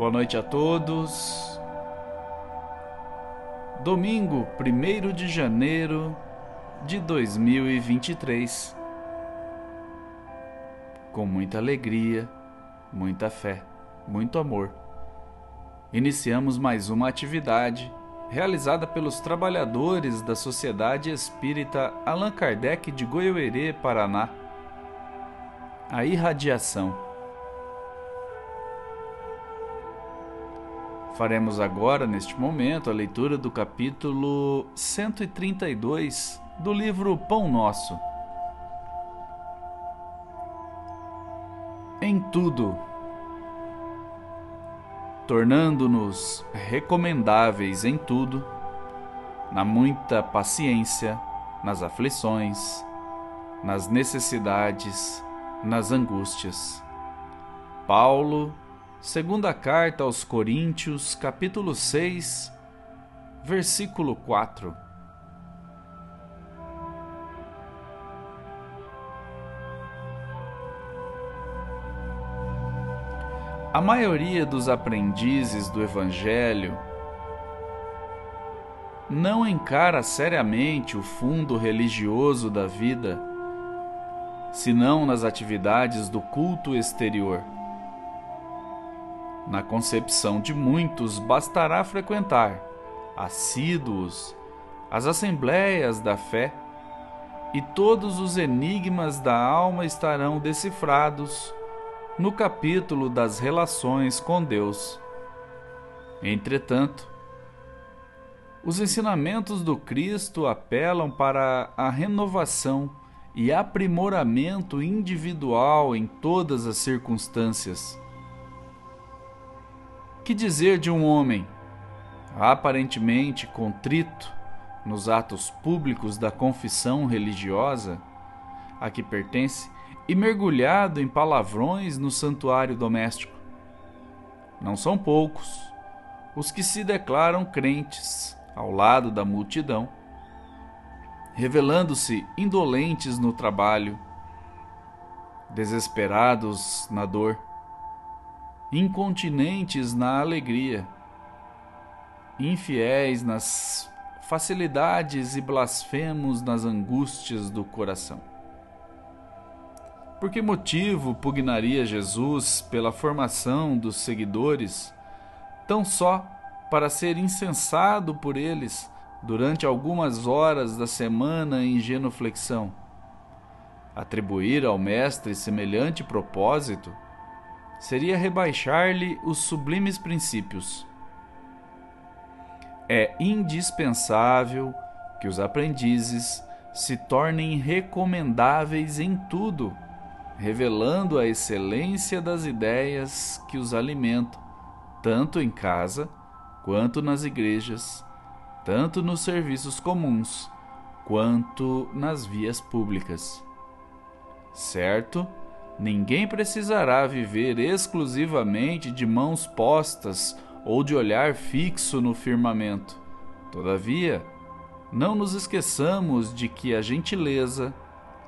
Boa noite a todos. Domingo, 1 de janeiro de 2023. Com muita alegria, muita fé, muito amor. Iniciamos mais uma atividade realizada pelos trabalhadores da Sociedade Espírita Allan Kardec de Goiôerê, Paraná. A irradiação Faremos agora, neste momento, a leitura do capítulo 132 do livro Pão Nosso. Em tudo, tornando-nos recomendáveis em tudo, na muita paciência, nas aflições, nas necessidades, nas angústias. Paulo Segunda carta aos Coríntios, capítulo 6, versículo 4. A maioria dos aprendizes do Evangelho não encara seriamente o fundo religioso da vida, senão nas atividades do culto exterior na concepção de muitos, bastará frequentar, assíduos, as assembleias da fé, e todos os enigmas da alma estarão decifrados no capítulo das relações com Deus. Entretanto, os ensinamentos do Cristo apelam para a renovação e aprimoramento individual em todas as circunstâncias que dizer de um homem, aparentemente contrito nos atos públicos da confissão religiosa a que pertence e mergulhado em palavrões no santuário doméstico? Não são poucos os que se declaram crentes ao lado da multidão, revelando-se indolentes no trabalho, desesperados na dor incontinentes na alegria, infiéis nas facilidades e blasfemos nas angústias do coração. Por que motivo pugnaria Jesus pela formação dos seguidores, tão só para ser incensado por eles durante algumas horas da semana em genuflexão? Atribuir ao Mestre semelhante propósito seria rebaixar-lhe os sublimes princípios. É indispensável que os aprendizes se tornem recomendáveis em tudo, revelando a excelência das ideias que os alimentam, tanto em casa quanto nas igrejas, tanto nos serviços comuns quanto nas vias públicas. Certo? Ninguém precisará viver exclusivamente de mãos postas ou de olhar fixo no firmamento. Todavia, não nos esqueçamos de que a gentileza,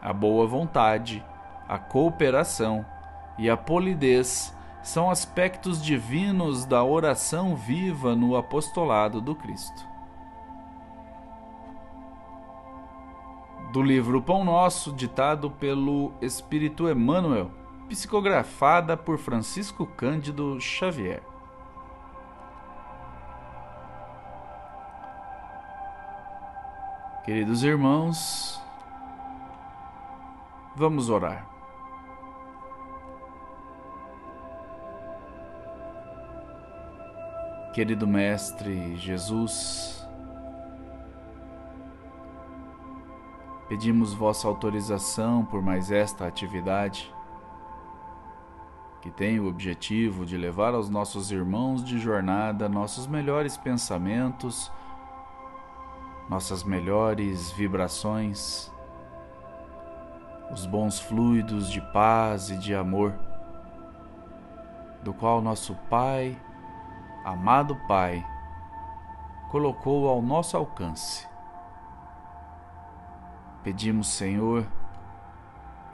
a boa vontade, a cooperação e a polidez são aspectos divinos da oração viva no apostolado do Cristo. Do livro Pão Nosso, ditado pelo Espírito Emmanuel, psicografada por Francisco Cândido Xavier. Queridos irmãos, vamos orar. Querido Mestre Jesus, Pedimos vossa autorização por mais esta atividade, que tem o objetivo de levar aos nossos irmãos de jornada nossos melhores pensamentos, nossas melhores vibrações, os bons fluidos de paz e de amor, do qual nosso Pai, amado Pai, colocou ao nosso alcance Pedimos, Senhor,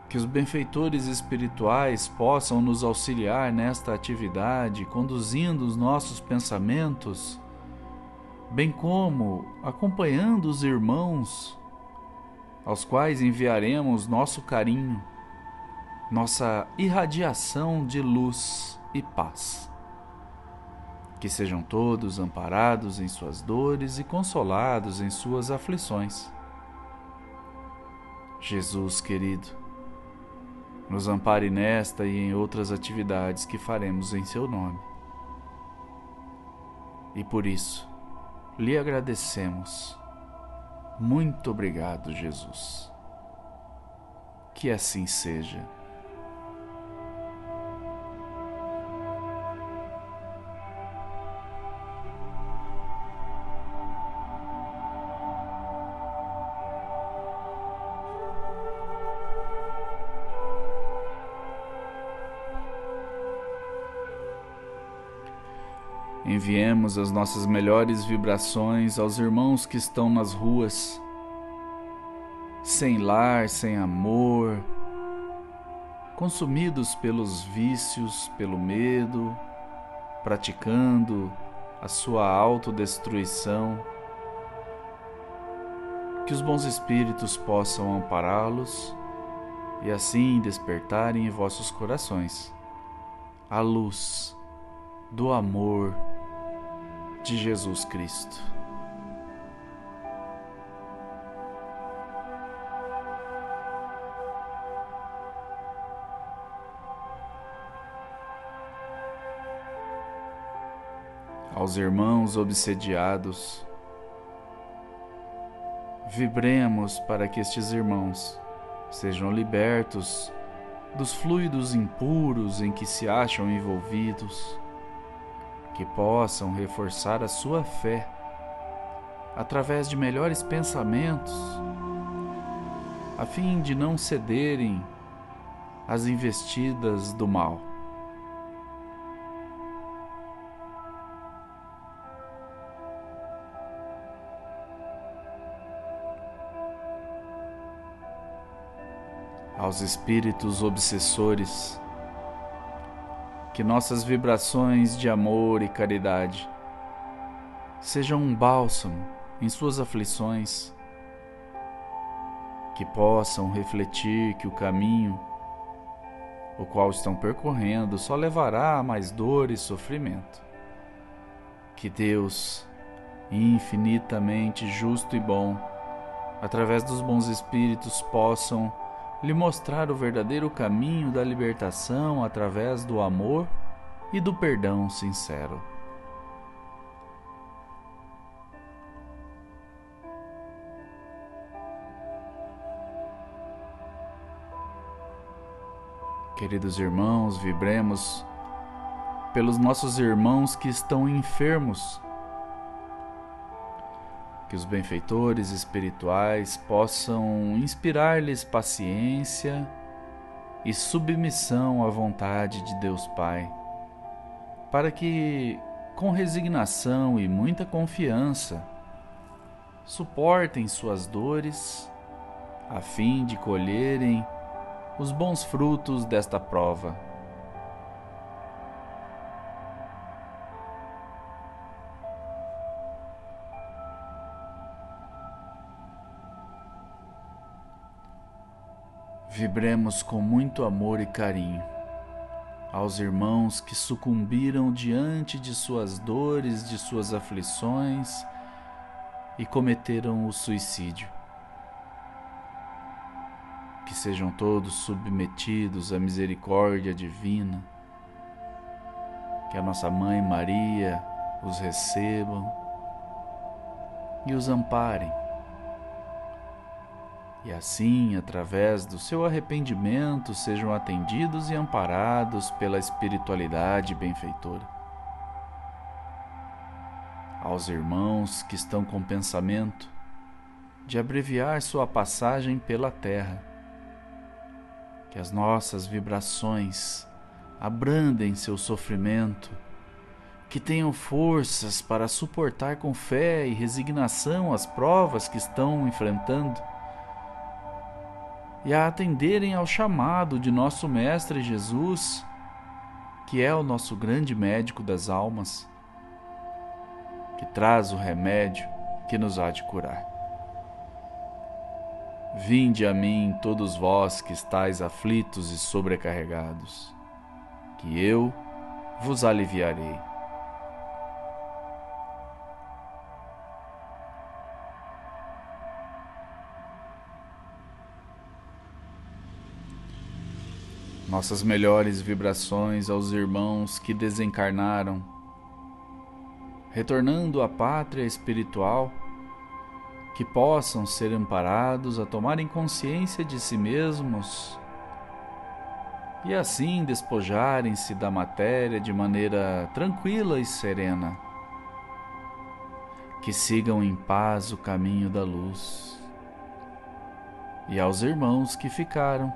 Que os benfeitores espirituais possam nos auxiliar nesta atividade, conduzindo os nossos pensamentos, bem como acompanhando os irmãos aos quais enviaremos nosso carinho, nossa irradiação de luz e paz. Que sejam todos amparados em suas dores e consolados em suas aflições. Jesus querido, nos ampare nesta e em outras atividades que faremos em seu nome. E por isso, lhe agradecemos. Muito obrigado, Jesus. Que assim seja. Enviemos as nossas melhores vibrações aos irmãos que estão nas ruas, sem lar, sem amor, consumidos pelos vícios, pelo medo, praticando a sua autodestruição. Que os bons espíritos possam ampará-los e assim despertarem em vossos corações a luz do amor de Jesus Cristo. Aos irmãos obsediados, vibremos para que estes irmãos sejam libertos dos fluidos impuros em que se acham envolvidos que possam reforçar a sua fé através de melhores pensamentos, a fim de não cederem às investidas do mal. Aos espíritos obsessores, que nossas vibrações de amor e caridade sejam um bálsamo em suas aflições, que possam refletir que o caminho o qual estão percorrendo só levará a mais dor e sofrimento. Que Deus, infinitamente justo e bom, através dos bons espíritos, possam lhe mostrar o verdadeiro caminho da libertação através do amor e do perdão sincero. Queridos irmãos, vibremos pelos nossos irmãos que estão enfermos que os benfeitores espirituais possam inspirar-lhes paciência e submissão à vontade de Deus Pai, para que, com resignação e muita confiança, suportem suas dores, a fim de colherem os bons frutos desta prova. Vibremos com muito amor e carinho aos irmãos que sucumbiram diante de suas dores, de suas aflições e cometeram o suicídio. Que sejam todos submetidos à misericórdia divina, que a nossa Mãe Maria os recebam e os amparem e assim, através do seu arrependimento, sejam atendidos e amparados pela espiritualidade benfeitora. Aos irmãos que estão com pensamento de abreviar sua passagem pela terra, que as nossas vibrações abrandem seu sofrimento, que tenham forças para suportar com fé e resignação as provas que estão enfrentando e a atenderem ao chamado de nosso Mestre Jesus, que é o nosso grande médico das almas, que traz o remédio que nos há de curar. Vinde a mim, todos vós que estáis aflitos e sobrecarregados, que eu vos aliviarei. Nossas melhores vibrações aos irmãos que desencarnaram, retornando à pátria espiritual, que possam ser amparados a tomarem consciência de si mesmos e assim despojarem-se da matéria de maneira tranquila e serena. Que sigam em paz o caminho da luz. E aos irmãos que ficaram,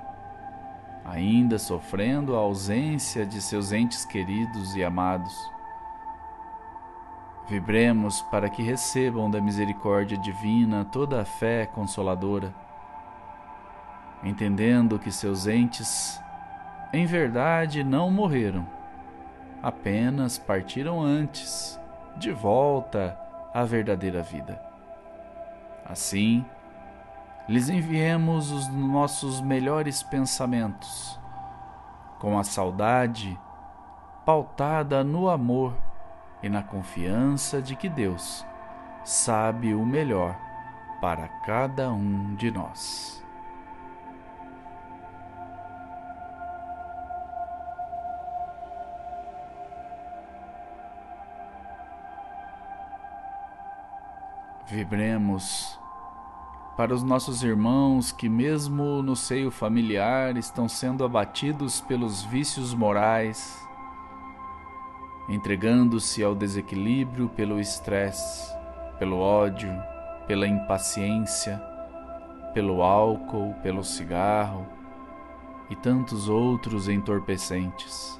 ainda sofrendo a ausência de seus entes queridos e amados, vibremos para que recebam da misericórdia divina toda a fé consoladora, entendendo que seus entes em verdade não morreram, apenas partiram antes, de volta à verdadeira vida. Assim, lhes enviemos os nossos melhores pensamentos, com a saudade pautada no amor e na confiança de que Deus sabe o melhor para cada um de nós. Vibremos para os nossos irmãos que, mesmo no seio familiar, estão sendo abatidos pelos vícios morais, entregando-se ao desequilíbrio pelo estresse, pelo ódio, pela impaciência, pelo álcool, pelo cigarro e tantos outros entorpecentes.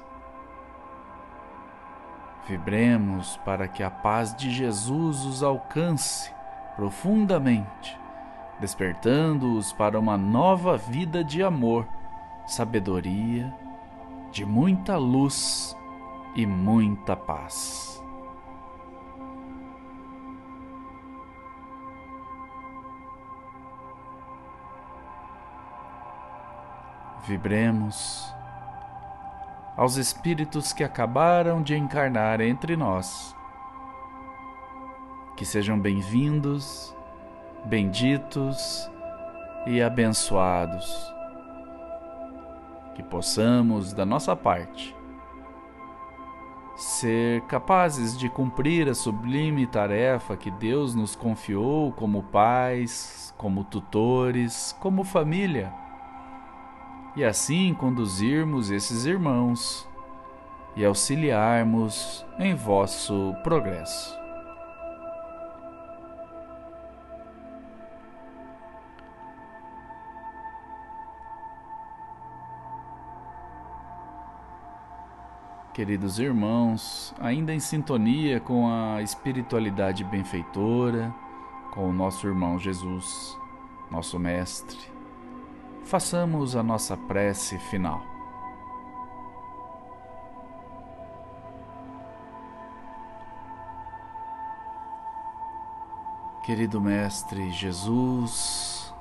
Vibremos para que a paz de Jesus os alcance profundamente, despertando-os para uma nova vida de amor, sabedoria, de muita luz e muita paz. Vibremos aos espíritos que acabaram de encarnar entre nós que sejam bem-vindos, benditos e abençoados. Que possamos, da nossa parte, ser capazes de cumprir a sublime tarefa que Deus nos confiou como pais, como tutores, como família, e assim conduzirmos esses irmãos e auxiliarmos em vosso progresso. Queridos irmãos, ainda em sintonia com a espiritualidade benfeitora, com o nosso irmão Jesus, nosso Mestre, façamos a nossa prece final. Querido Mestre Jesus,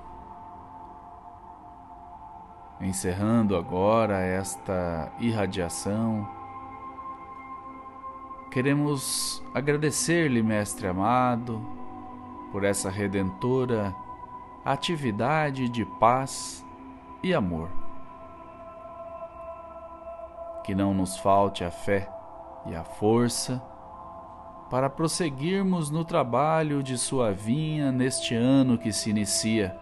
encerrando agora esta irradiação, Queremos agradecer-lhe, Mestre amado, por essa redentora atividade de paz e amor. Que não nos falte a fé e a força para prosseguirmos no trabalho de Sua vinha neste ano que se inicia.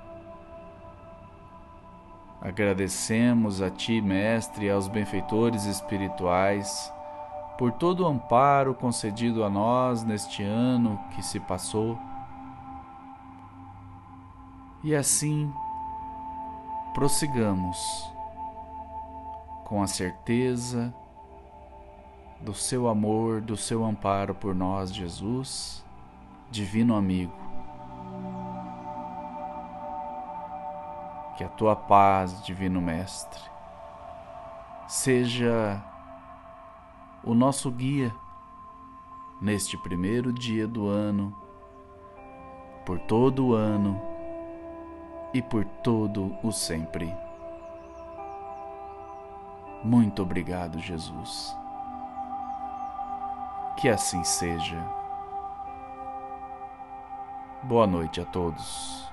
Agradecemos a Ti, Mestre, e aos benfeitores espirituais por todo o amparo concedido a nós neste ano que se passou. E assim prossigamos com a certeza do seu amor, do seu amparo por nós, Jesus, Divino Amigo. Que a tua paz, Divino Mestre, seja o nosso guia neste primeiro dia do ano, por todo o ano e por todo o sempre. Muito obrigado, Jesus. Que assim seja. Boa noite a todos.